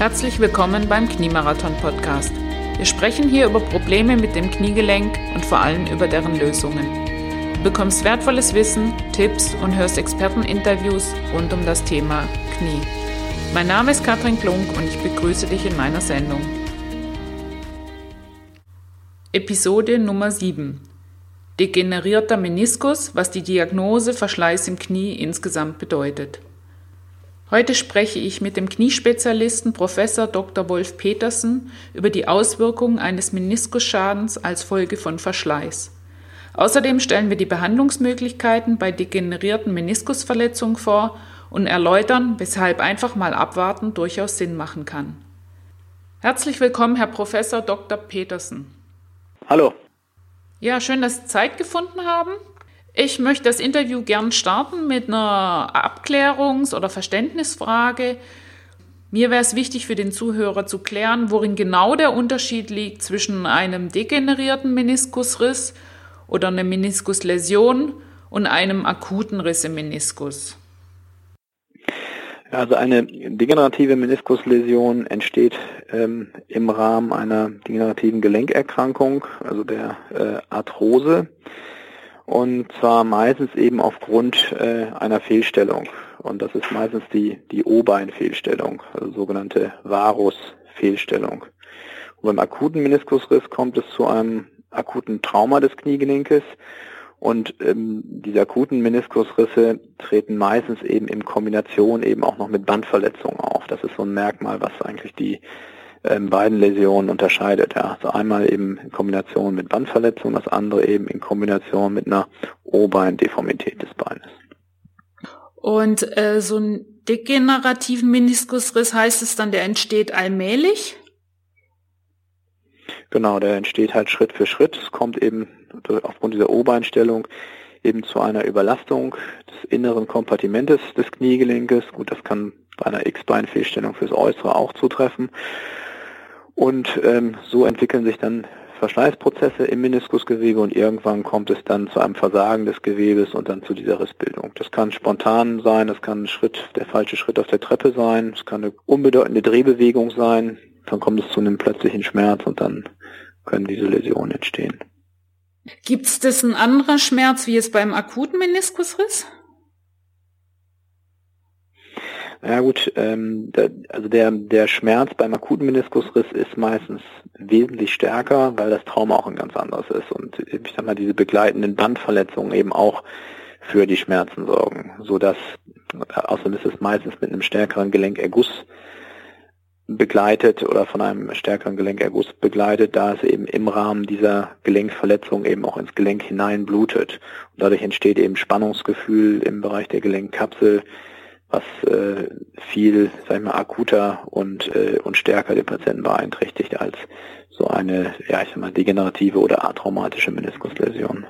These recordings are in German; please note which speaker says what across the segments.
Speaker 1: Herzlich willkommen beim Kniemarathon Podcast. Wir sprechen hier über Probleme mit dem Kniegelenk und vor allem über deren Lösungen. Du bekommst wertvolles Wissen, Tipps und hörst Experteninterviews rund um das Thema Knie. Mein Name ist Katrin Klunk und ich begrüße dich in meiner Sendung. Episode Nummer 7. Degenerierter Meniskus, was die Diagnose Verschleiß im Knie insgesamt bedeutet. Heute spreche ich mit dem Kniespezialisten Professor Dr. Wolf Petersen über die Auswirkungen eines Meniskusschadens als Folge von Verschleiß. Außerdem stellen wir die Behandlungsmöglichkeiten bei degenerierten Meniskusverletzungen vor und erläutern, weshalb einfach mal abwarten durchaus Sinn machen kann. Herzlich willkommen, Herr Professor Dr. Petersen.
Speaker 2: Hallo.
Speaker 1: Ja, schön, dass Sie Zeit gefunden haben. Ich möchte das Interview gern starten mit einer Abklärungs- oder Verständnisfrage. Mir wäre es wichtig für den Zuhörer zu klären, worin genau der Unterschied liegt zwischen einem degenerierten Meniskusriss oder einer Meniskusläsion und einem akuten Riss im Meniskus.
Speaker 2: Also eine degenerative Meniskusläsion entsteht ähm, im Rahmen einer degenerativen Gelenkerkrankung, also der äh, Arthrose und zwar meistens eben aufgrund äh, einer Fehlstellung. Und das ist meistens die, die O-Bein-Fehlstellung, also sogenannte Varus-Fehlstellung. Und beim akuten Meniskusriss kommt es zu einem akuten Trauma des Kniegelenkes und ähm, diese akuten Meniskusrisse treten meistens eben in Kombination eben auch noch mit Bandverletzungen auf. Das ist so ein Merkmal, was eigentlich die ähm, beiden Läsionen unterscheidet. Ja. Also einmal eben in Kombination mit Bandverletzung, das andere eben in Kombination mit einer O-Bein-Deformität des Beines.
Speaker 1: Und äh, so ein degenerativen Meniskusriss heißt es dann, der entsteht allmählich?
Speaker 2: Genau, der entsteht halt Schritt für Schritt. Es kommt eben aufgrund dieser O-Beinstellung eben zu einer Überlastung des inneren Kompartimentes des Kniegelenkes. Gut, das kann bei einer X-Bein-Fehlstellung fürs Äußere auch zutreffen. Und ähm, so entwickeln sich dann Verschleißprozesse im Meniskusgewebe und irgendwann kommt es dann zu einem Versagen des Gewebes und dann zu dieser Rissbildung. Das kann spontan sein, das kann ein Schritt, der falsche Schritt auf der Treppe sein, es kann eine unbedeutende Drehbewegung sein, dann kommt es zu einem plötzlichen Schmerz und dann können diese Läsionen entstehen.
Speaker 1: Gibt es das ein anderer Schmerz wie es beim akuten Meniskusriss?
Speaker 2: Ja gut, ähm, der, also der, der Schmerz beim akuten Meniskusriss ist meistens wesentlich stärker, weil das Trauma auch ein ganz anderes ist und ich sag mal diese begleitenden Bandverletzungen eben auch für die Schmerzen sorgen, so dass außerdem ist es meistens mit einem stärkeren Gelenkerguss begleitet oder von einem stärkeren Gelenkerguss begleitet, da es eben im Rahmen dieser Gelenkverletzung eben auch ins Gelenk hinein blutet. Und dadurch entsteht eben Spannungsgefühl im Bereich der Gelenkkapsel, was äh, viel, sag ich mal, akuter und, äh, und stärker den Patienten beeinträchtigt als so eine, ja, ich sag mal, degenerative oder atraumatische Meniskusläsion.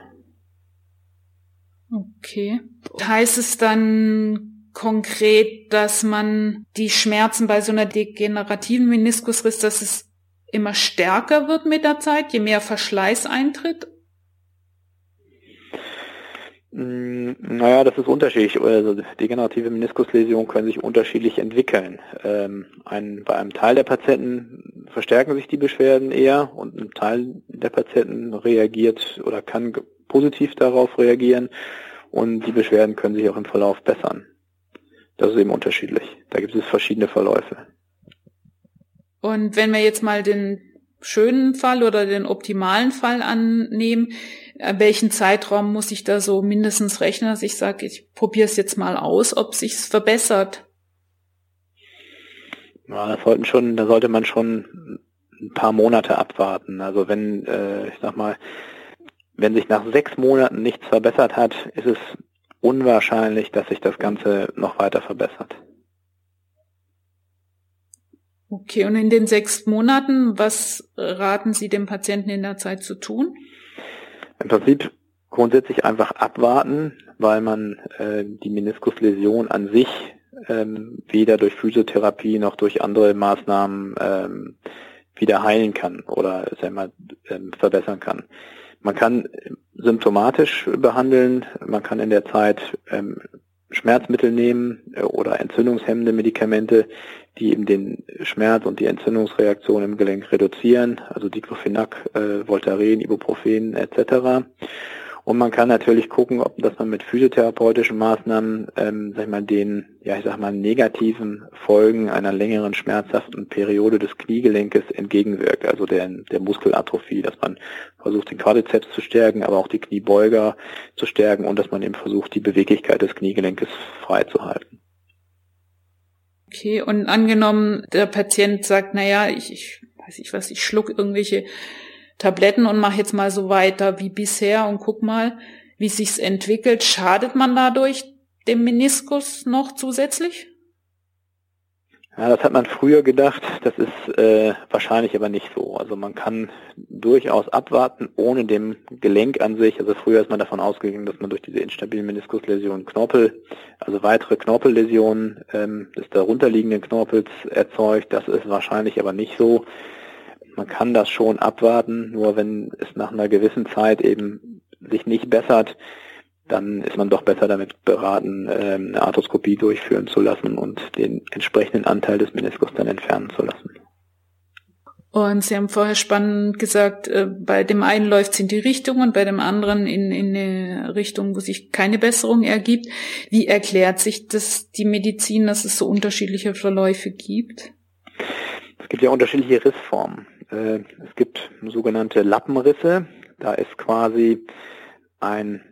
Speaker 1: Okay. Heißt es dann konkret, dass man die Schmerzen bei so einer degenerativen Meniskusriss, dass es immer stärker wird mit der Zeit, je mehr Verschleiß eintritt?
Speaker 2: Mm, naja, das ist unterschiedlich. Also degenerative Meniskusläsionen können sich unterschiedlich entwickeln. Ähm, ein, bei einem Teil der Patienten verstärken sich die Beschwerden eher und ein Teil der Patienten reagiert oder kann positiv darauf reagieren und die Beschwerden können sich auch im Verlauf bessern. Das ist eben unterschiedlich. Da gibt es verschiedene Verläufe.
Speaker 1: Und wenn wir jetzt mal den schönen Fall oder den optimalen Fall annehmen, welchen Zeitraum muss ich da so mindestens rechnen, dass ich sage, ich probiere es jetzt mal aus, ob sich's verbessert?
Speaker 2: Ja, das sollten schon, da sollte man schon ein paar Monate abwarten. Also wenn, äh, ich sag mal, wenn sich nach sechs Monaten nichts verbessert hat, ist es unwahrscheinlich, dass sich das Ganze noch weiter verbessert.
Speaker 1: Okay, und in den sechs Monaten, was raten Sie dem Patienten in der Zeit zu tun?
Speaker 2: Im Prinzip grundsätzlich einfach abwarten, weil man äh, die Meniskusläsion an sich ähm, weder durch Physiotherapie noch durch andere Maßnahmen ähm, wieder heilen kann oder sagen wir, ähm, verbessern kann. Man kann symptomatisch behandeln, man kann in der Zeit ähm, Schmerzmittel nehmen äh, oder entzündungshemmende Medikamente, die eben den Schmerz und die Entzündungsreaktion im Gelenk reduzieren, also Diclofenac, äh, Voltaren, Ibuprofen etc. Und man kann natürlich gucken, ob dass man mit physiotherapeutischen Maßnahmen, ähm, sag ich mal, den, ja ich sag mal, negativen Folgen einer längeren schmerzhaften Periode des Kniegelenkes entgegenwirkt, also der, der Muskelatrophie, dass man versucht, den Quadrizeps zu stärken, aber auch die Kniebeuger zu stärken und dass man eben versucht, die Beweglichkeit des Kniegelenkes freizuhalten.
Speaker 1: Okay, und angenommen, der Patient sagt, naja, ich, ich weiß ich was, ich schluck irgendwelche Tabletten und mache jetzt mal so weiter wie bisher und guck mal, wie sich's entwickelt. Schadet man dadurch dem Meniskus noch zusätzlich?
Speaker 2: Ja, das hat man früher gedacht. Das ist äh, wahrscheinlich aber nicht so. Also man kann durchaus abwarten, ohne dem Gelenk an sich. Also früher ist man davon ausgegangen, dass man durch diese instabilen Meniskusläsionen Knorpel, also weitere Knorpelläsionen ähm, des darunterliegenden Knorpels erzeugt. Das ist wahrscheinlich aber nicht so man kann das schon abwarten, nur wenn es nach einer gewissen Zeit eben sich nicht bessert, dann ist man doch besser damit beraten, ähm, eine Arthroskopie durchführen zu lassen und den entsprechenden Anteil des Meniskus dann entfernen zu lassen.
Speaker 1: Und Sie haben vorher spannend gesagt, äh, bei dem einen läuft es in die Richtung und bei dem anderen in, in eine Richtung, wo sich keine Besserung ergibt. Wie erklärt sich das die Medizin, dass es so unterschiedliche Verläufe gibt?
Speaker 2: Es gibt ja unterschiedliche Rissformen. Äh, es gibt sogenannte Lappenrisse. Da ist quasi ein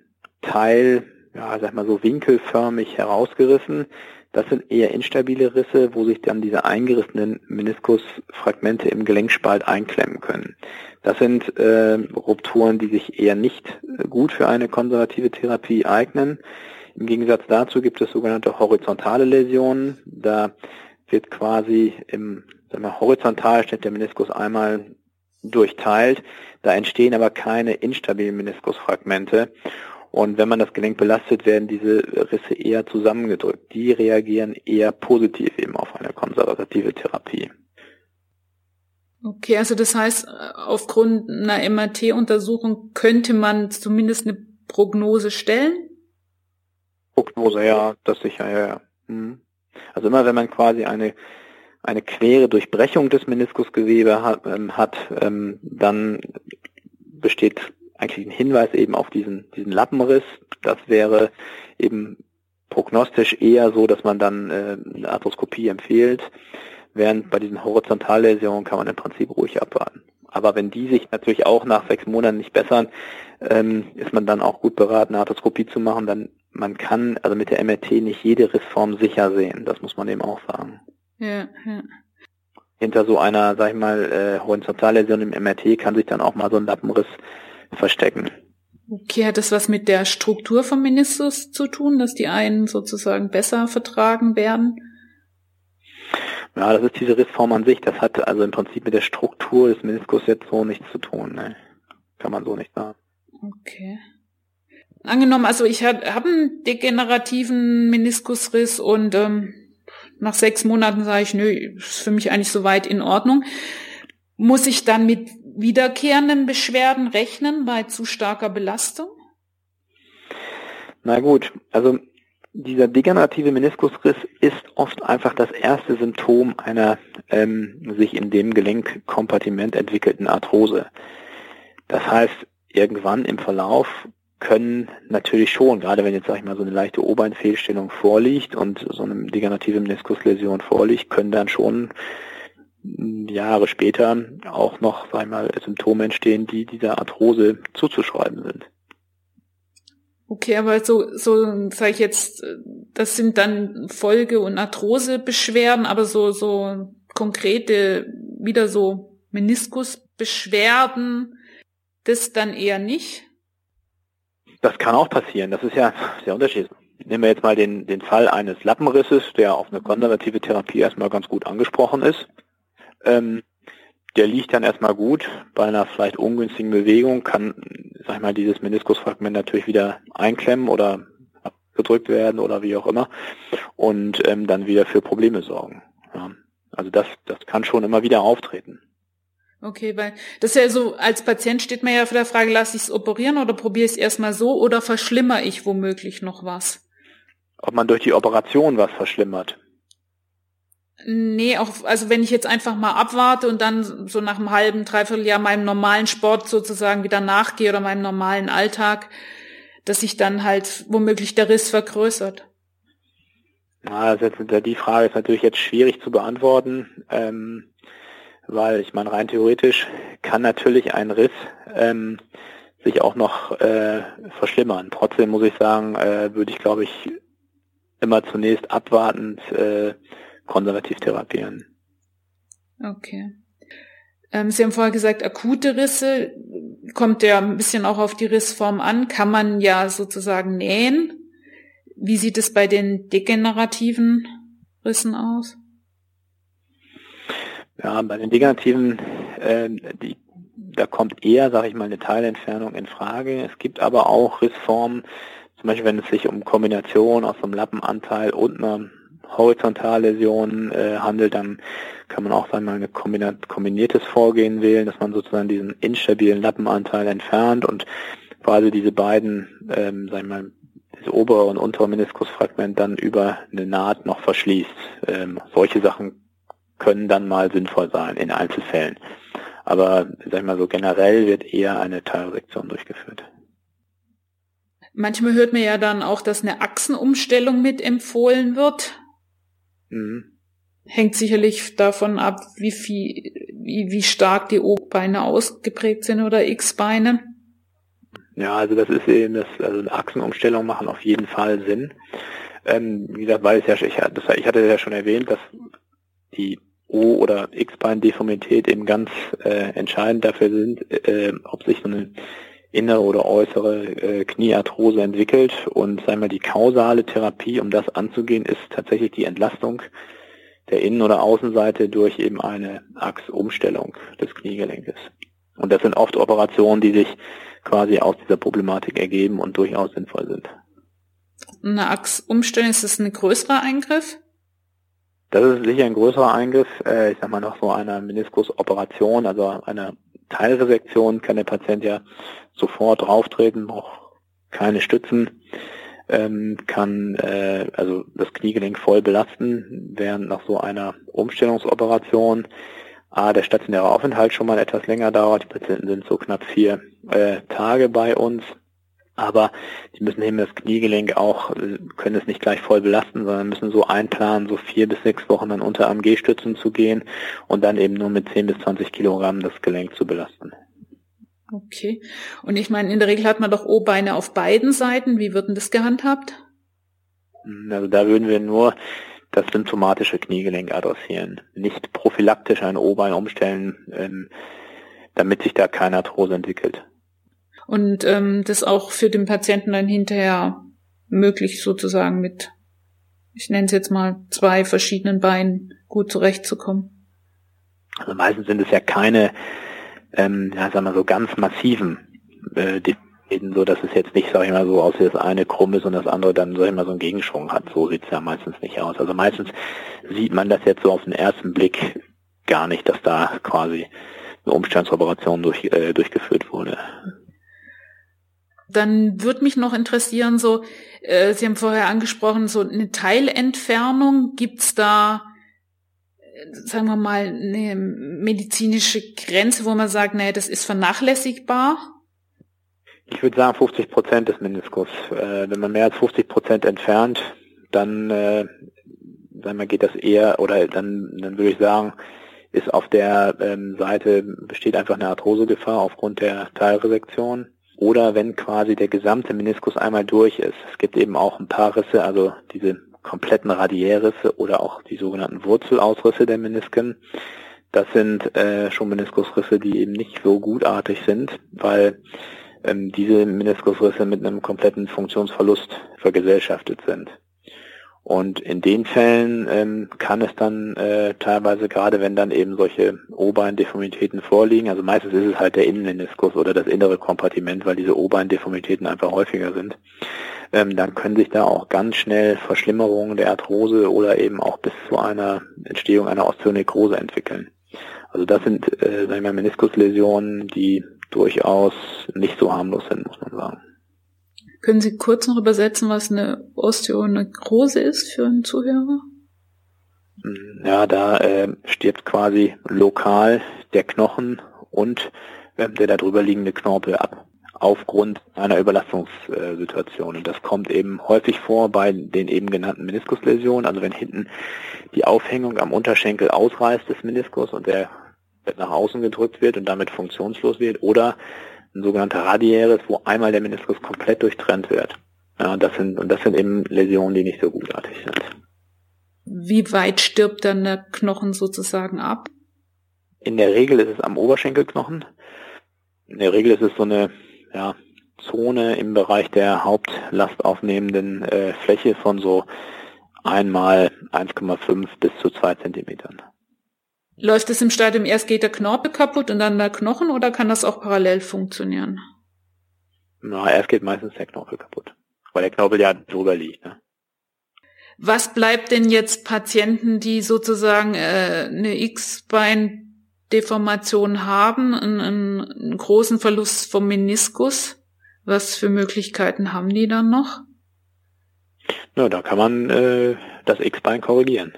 Speaker 2: Teil, ja, sag mal so winkelförmig herausgerissen. Das sind eher instabile Risse, wo sich dann diese eingerissenen Meniskusfragmente im Gelenkspalt einklemmen können. Das sind äh, Rupturen, die sich eher nicht gut für eine konservative Therapie eignen. Im Gegensatz dazu gibt es sogenannte horizontale Läsionen. Da wird quasi im sagen wir, horizontal steht der Meniskus einmal durchteilt. Da entstehen aber keine instabilen Meniskusfragmente. Und wenn man das Gelenk belastet, werden diese Risse eher zusammengedrückt. Die reagieren eher positiv eben auf eine konservative Therapie.
Speaker 1: Okay, also das heißt, aufgrund einer MRT-Untersuchung könnte man zumindest eine Prognose stellen?
Speaker 2: Prognose, ja, das sicher, ja, ja. Mhm. Also immer wenn man quasi eine eine quere Durchbrechung des Meniskusgewebe hat, ähm, hat ähm, dann besteht eigentlich ein Hinweis eben auf diesen, diesen Lappenriss. Das wäre eben prognostisch eher so, dass man dann äh, eine Arthroskopie empfiehlt, während bei diesen Horizontalläsionen kann man im Prinzip ruhig abwarten. Aber wenn die sich natürlich auch nach sechs Monaten nicht bessern, ähm, ist man dann auch gut beraten, eine Arthroskopie zu machen. Dann man kann also mit der MRT nicht jede Rissform sicher sehen. Das muss man eben auch sagen. Ja, ja. Hinter so einer, sag ich mal, äh, Horizontalläsion im MRT kann sich dann auch mal so ein Lappenriss verstecken.
Speaker 1: Okay, hat das was mit der Struktur vom Meniskus zu tun, dass die einen sozusagen besser vertragen werden?
Speaker 2: Ja, das ist diese Rissform an sich. Das hat also im Prinzip mit der Struktur des Meniskus jetzt so nichts zu tun. Ne? Kann man so nicht sagen.
Speaker 1: Okay. Angenommen, also ich habe einen degenerativen Meniskusriss und ähm, nach sechs Monaten sage ich, nö, ist für mich eigentlich soweit in Ordnung. Muss ich dann mit wiederkehrenden Beschwerden rechnen bei zu starker Belastung?
Speaker 2: Na gut, also dieser degenerative Meniskusriss ist oft einfach das erste Symptom einer ähm, sich in dem Gelenkkompartiment entwickelten Arthrose. Das heißt, irgendwann im Verlauf können natürlich schon, gerade wenn jetzt, sag ich mal, so eine leichte Obeinfehlstellung vorliegt und so eine degenerative Meniskusläsion vorliegt, können dann schon Jahre später auch noch, sag ich mal, Symptome entstehen, die dieser Arthrose zuzuschreiben sind.
Speaker 1: Okay, aber so, so sage ich jetzt, das sind dann Folge- und Arthrosebeschwerden, aber so, so konkrete, wieder so Meniskusbeschwerden, das dann eher nicht?
Speaker 2: Das kann auch passieren. Das ist ja sehr unterschiedlich. Nehmen wir jetzt mal den, den Fall eines Lappenrisses, der auf eine konservative Therapie erstmal ganz gut angesprochen ist. Ähm, der liegt dann erstmal gut. Bei einer vielleicht ungünstigen Bewegung kann, sag ich mal, dieses Meniskusfragment natürlich wieder einklemmen oder gedrückt werden oder wie auch immer und ähm, dann wieder für Probleme sorgen. Ja. Also das, das kann schon immer wieder auftreten.
Speaker 1: Okay, weil das ist ja so, als Patient steht man ja vor der Frage, lasse ich es operieren oder probiere ich es erstmal so oder verschlimmere ich womöglich noch was?
Speaker 2: Ob man durch die Operation was verschlimmert?
Speaker 1: Nee, auch, also wenn ich jetzt einfach mal abwarte und dann so nach einem halben, dreiviertel Jahr meinem normalen Sport sozusagen wieder nachgehe oder meinem normalen Alltag, dass sich dann halt womöglich der Riss vergrößert.
Speaker 2: Ja, die Frage ist natürlich jetzt schwierig zu beantworten, ähm, weil ich meine, rein theoretisch kann natürlich ein Riss ähm, sich auch noch äh, verschlimmern. Trotzdem muss ich sagen, äh, würde ich glaube ich immer zunächst abwartend äh, konservativ therapieren.
Speaker 1: Okay. Ähm, Sie haben vorher gesagt, akute Risse kommt ja ein bisschen auch auf die Rissform an, kann man ja sozusagen nähen. Wie sieht es bei den degenerativen Rissen aus?
Speaker 2: Ja, bei den degenerativen, äh, die, da kommt eher, sage ich mal, eine Teilentfernung in Frage. Es gibt aber auch Rissformen, zum Beispiel wenn es sich um Kombination aus einem Lappenanteil und einer Horizontalläsion äh, handelt, dann kann man auch einmal ein kombiniertes Vorgehen wählen, dass man sozusagen diesen instabilen Lappenanteil entfernt und quasi diese beiden, ähm, sagen wir mal, das obere und untere Meniskusfragment dann über eine Naht noch verschließt. Ähm, solche Sachen können dann mal sinnvoll sein in Einzelfällen. Aber sag ich mal so generell wird eher eine Teilsektion durchgeführt.
Speaker 1: Manchmal hört man ja dann auch, dass eine Achsenumstellung mit empfohlen wird. Mhm. Hängt sicherlich davon ab, wie viel, wie, wie stark die O-Beine ausgeprägt sind oder X-Beine.
Speaker 2: Ja, also das ist eben das, also eine Achsenumstellung machen auf jeden Fall Sinn. Ähm, wie gesagt, weil es ja, ich, das, ich hatte ja schon erwähnt, dass die O- oder X-Bein-Deformität eben ganz äh, entscheidend dafür sind, äh, ob sich so eine innere oder äußere äh, Kniearthrose entwickelt. Und sagen wir, die kausale Therapie, um das anzugehen, ist tatsächlich die Entlastung der Innen- oder Außenseite durch eben eine Achsumstellung des Kniegelenkes. Und das sind oft Operationen, die sich quasi aus dieser Problematik ergeben und durchaus sinnvoll sind.
Speaker 1: Eine Achsumstellung, ist das ein größerer Eingriff?
Speaker 2: Das ist sicher ein größerer Eingriff. Äh, ich sag mal noch so eine Meniskusoperation, also eine Teilresektion kann der Patient ja sofort drauftreten, braucht keine Stützen, ähm, kann äh, also das Kniegelenk voll belasten, während nach so einer Umstellungsoperation A, der stationäre Aufenthalt schon mal etwas länger dauert. Die Patienten sind so knapp vier äh, Tage bei uns. Aber die müssen eben das Kniegelenk auch, äh, können es nicht gleich voll belasten, sondern müssen so einplanen, so vier bis sechs Wochen dann unter AMG-Stützen zu gehen und dann eben nur mit 10 bis 20 Kilogramm das Gelenk zu belasten.
Speaker 1: Okay. Und ich meine, in der Regel hat man doch O-Beine auf beiden Seiten. Wie wird denn das gehandhabt?
Speaker 2: Also da würden wir nur das symptomatische Kniegelenk adressieren. Nicht prophylaktisch ein O-Bein umstellen, ähm, damit sich da keine Arthrose entwickelt
Speaker 1: und ähm, das auch für den Patienten dann hinterher möglich sozusagen mit, ich nenne es jetzt mal, zwei verschiedenen Beinen gut zurechtzukommen.
Speaker 2: Also meistens sind es ja keine, ähm, ja, sagen wir so ganz massiven äh, Defiziten, so dass es jetzt nicht, sag ich mal, so aussieht, dass eine krumm ist und das andere dann, sag ich mal, so einen Gegenschwung hat. So sieht's ja meistens nicht aus. Also meistens sieht man das jetzt so auf den ersten Blick gar nicht, dass da quasi eine Umstandsoperation durch, äh, durchgeführt wurde.
Speaker 1: Dann würde mich noch interessieren, so, äh, Sie haben vorher angesprochen, so eine Teilentfernung, gibt's da, äh, sagen wir mal, eine medizinische Grenze, wo man sagt, nee, das ist vernachlässigbar?
Speaker 2: Ich würde sagen 50 Prozent des Meniskus. Äh, wenn man mehr als 50 Prozent entfernt, dann äh, sagen wir, geht das eher, oder dann, dann würde ich sagen, ist auf der ähm, Seite besteht einfach eine Arthrosegefahr aufgrund der Teilresektion oder wenn quasi der gesamte Meniskus einmal durch ist. Es gibt eben auch ein paar Risse, also diese kompletten Radiärrisse oder auch die sogenannten Wurzelausrisse der Menisken. Das sind äh, schon Meniskusrisse, die eben nicht so gutartig sind, weil ähm, diese Meniskusrisse mit einem kompletten Funktionsverlust vergesellschaftet sind. Und in den Fällen ähm, kann es dann äh, teilweise, gerade wenn dann eben solche O-Bein-Deformitäten vorliegen, also meistens ist es halt der Innenmeniskus oder das innere Kompartiment, weil diese O-Bein-Deformitäten einfach häufiger sind, ähm, dann können sich da auch ganz schnell Verschlimmerungen der Arthrose oder eben auch bis zu einer Entstehung einer Osteonekrose entwickeln. Also das sind, äh, sagen wir mal, Meniskusläsionen, die durchaus nicht so harmlos sind, muss man sagen.
Speaker 1: Können Sie kurz noch übersetzen, was eine Osteonekrose ist für einen Zuhörer?
Speaker 2: Ja, da äh, stirbt quasi lokal der Knochen und äh, der darüber liegende Knorpel ab aufgrund einer Überlastungssituation. Und das kommt eben häufig vor bei den eben genannten Meniskusläsionen. Also wenn hinten die Aufhängung am Unterschenkel ausreißt des Meniskus und der nach außen gedrückt wird und damit funktionslos wird oder ein sogenannter Radiäres, wo einmal der Meniskus komplett durchtrennt wird. Ja, das sind, und das sind eben Läsionen, die nicht so gutartig sind.
Speaker 1: Wie weit stirbt dann der Knochen sozusagen ab?
Speaker 2: In der Regel ist es am Oberschenkelknochen. In der Regel ist es so eine ja, Zone im Bereich der hauptlastaufnehmenden äh, Fläche von so einmal 1,5 bis zu 2 Zentimetern.
Speaker 1: Läuft es im Stadium erst geht der Knorpel kaputt und dann der Knochen oder kann das auch parallel funktionieren?
Speaker 2: Na, erst geht meistens der Knorpel kaputt, weil der Knorpel ja drüber liegt. Ne?
Speaker 1: Was bleibt denn jetzt Patienten, die sozusagen äh, eine X-Bein-Deformation haben, einen, einen großen Verlust vom Meniskus? Was für Möglichkeiten haben die dann noch?
Speaker 2: Na, da kann man äh, das X-Bein korrigieren.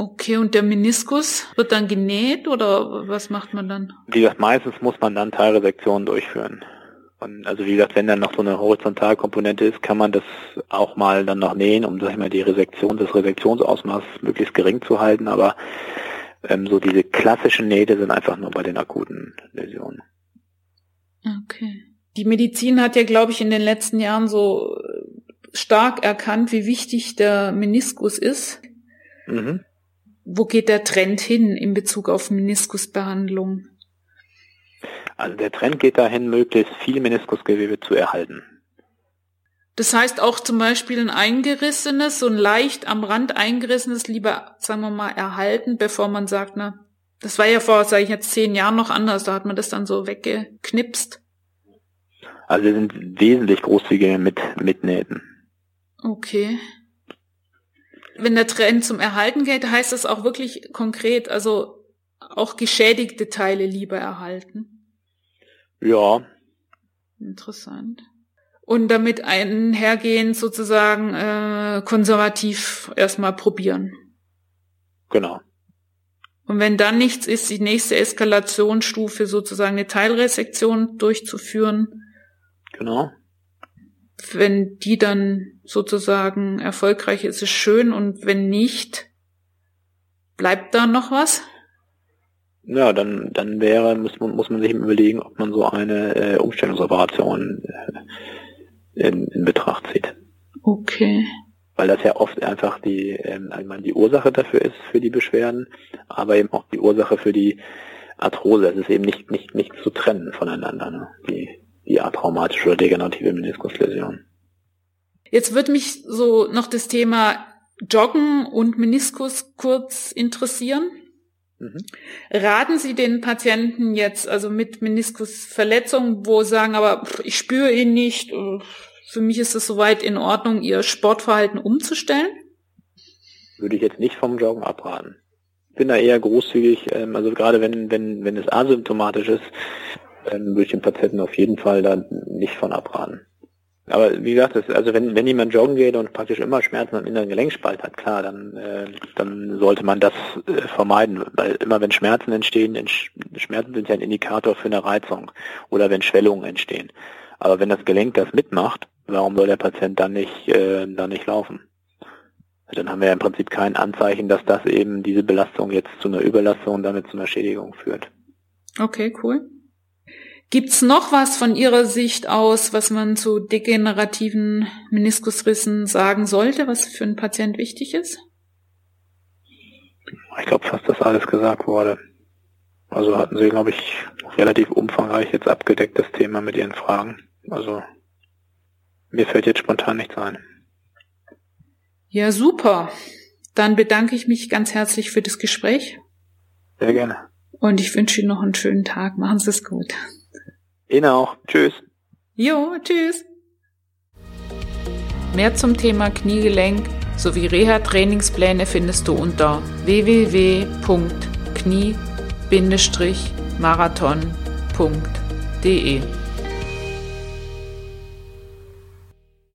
Speaker 1: Okay, und der Meniskus wird dann genäht oder was macht man dann?
Speaker 2: Wie gesagt, meistens muss man dann Teilresektionen durchführen. Und also wie gesagt, wenn dann noch so eine Horizontalkomponente ist, kann man das auch mal dann noch nähen, um sag ich mal die Resektion, das Resektionsausmaß möglichst gering zu halten, aber ähm, so diese klassischen Nähte sind einfach nur bei den akuten Läsionen.
Speaker 1: Okay. Die Medizin hat ja, glaube ich, in den letzten Jahren so stark erkannt, wie wichtig der Meniskus ist. Mhm. Wo geht der Trend hin in Bezug auf Meniskusbehandlung?
Speaker 2: Also der Trend geht dahin, möglichst viel Meniskusgewebe zu erhalten.
Speaker 1: Das heißt auch zum Beispiel ein eingerissenes, so ein leicht am Rand eingerissenes lieber, sagen wir mal, erhalten, bevor man sagt, na, das war ja vor, sage ich jetzt, zehn Jahren noch anders, da hat man das dann so weggeknipst.
Speaker 2: Also wir sind wesentlich großzügiger mit, mit Nähten.
Speaker 1: Okay wenn der Trend zum Erhalten geht, heißt das auch wirklich konkret, also auch geschädigte Teile lieber erhalten?
Speaker 2: Ja.
Speaker 1: Interessant. Und damit einhergehend sozusagen äh, konservativ erstmal probieren.
Speaker 2: Genau.
Speaker 1: Und wenn dann nichts ist, die nächste Eskalationsstufe sozusagen eine Teilresektion durchzuführen.
Speaker 2: Genau
Speaker 1: wenn die dann sozusagen erfolgreich ist, ist schön und wenn nicht, bleibt da noch was?
Speaker 2: Ja, dann, dann wäre, muss man, muss man sich überlegen, ob man so eine äh, Umstellungsoperation äh, in, in Betracht zieht.
Speaker 1: Okay.
Speaker 2: Weil das ja oft einfach die, ähm, meine, die Ursache dafür ist, für die Beschwerden, aber eben auch die Ursache für die Arthrose. Es ist eben nicht, nicht, nicht zu trennen voneinander, ne? die, die atraumatische oder degenerative Meniskusläsion.
Speaker 1: Jetzt wird mich so noch das Thema Joggen und Meniskus kurz interessieren. Mhm. Raten Sie den Patienten jetzt, also mit Meniskusverletzung, wo sagen, aber ich spüre ihn nicht, äh, für mich ist es soweit in Ordnung, ihr Sportverhalten umzustellen?
Speaker 2: Würde ich jetzt nicht vom Joggen abraten. Ich bin da eher großzügig, ähm, also gerade wenn, wenn, wenn es asymptomatisch ist, ähm, würde ich den Patienten auf jeden Fall da nicht von abraten. Aber wie gesagt, das, also wenn, wenn jemand joggen geht und praktisch immer Schmerzen am inneren Gelenkspalt hat, klar, dann, äh, dann sollte man das äh, vermeiden, weil immer wenn Schmerzen entstehen, Sch Schmerzen sind ja ein Indikator für eine Reizung oder wenn Schwellungen entstehen. Aber wenn das Gelenk das mitmacht, warum soll der Patient dann nicht, äh, dann nicht laufen? Dann haben wir ja im Prinzip kein Anzeichen, dass das eben diese Belastung jetzt zu einer Überlastung und damit zu einer Schädigung führt.
Speaker 1: Okay, cool. Gibt's noch was von Ihrer Sicht aus, was man zu degenerativen Meniskusrissen sagen sollte, was für einen Patient wichtig ist?
Speaker 2: Ich glaube fast, dass alles gesagt wurde. Also hatten Sie, glaube ich, relativ umfangreich jetzt abgedeckt das Thema mit Ihren Fragen. Also mir fällt jetzt spontan nichts ein.
Speaker 1: Ja, super. Dann bedanke ich mich ganz herzlich für das Gespräch.
Speaker 2: Sehr gerne.
Speaker 1: Und ich wünsche Ihnen noch einen schönen Tag. Machen Sie es gut.
Speaker 2: Ihnen auch. Tschüss.
Speaker 1: Jo, tschüss. Mehr zum Thema Kniegelenk sowie Reha-Trainingspläne findest du unter www.knie-marathon.de.